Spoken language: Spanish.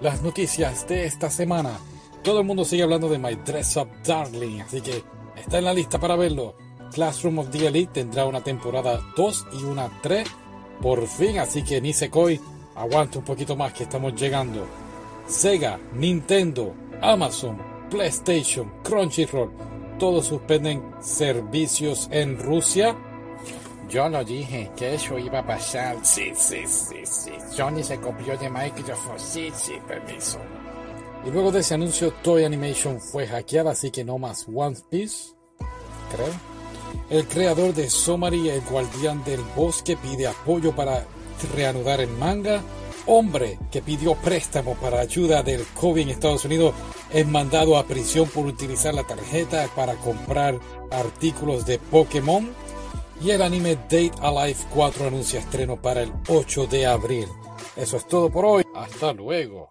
las noticias de esta semana. Todo el mundo sigue hablando de My Dress Up Darling, así que está en la lista para verlo. Classroom of the Elite tendrá una temporada 2 y una 3 por fin, así que Nisekoi aguante un poquito más que estamos llegando. Sega, Nintendo, Amazon, PlayStation, Crunchyroll, todos suspenden servicios en Rusia. Yo lo dije, que eso iba a pasar. Sí, sí, sí, sí. Sony se copió de Microsoft. Sí, sí, permiso. Y luego de ese anuncio, Toy Animation fue hackeada, así que no más One Piece, creo. El creador de Somari, el guardián del bosque, pide apoyo para reanudar el manga. Hombre que pidió préstamo para ayuda del COVID en Estados Unidos es mandado a prisión por utilizar la tarjeta para comprar artículos de Pokémon. Y el anime Date Alive 4 anuncia estreno para el 8 de abril. Eso es todo por hoy. Hasta luego.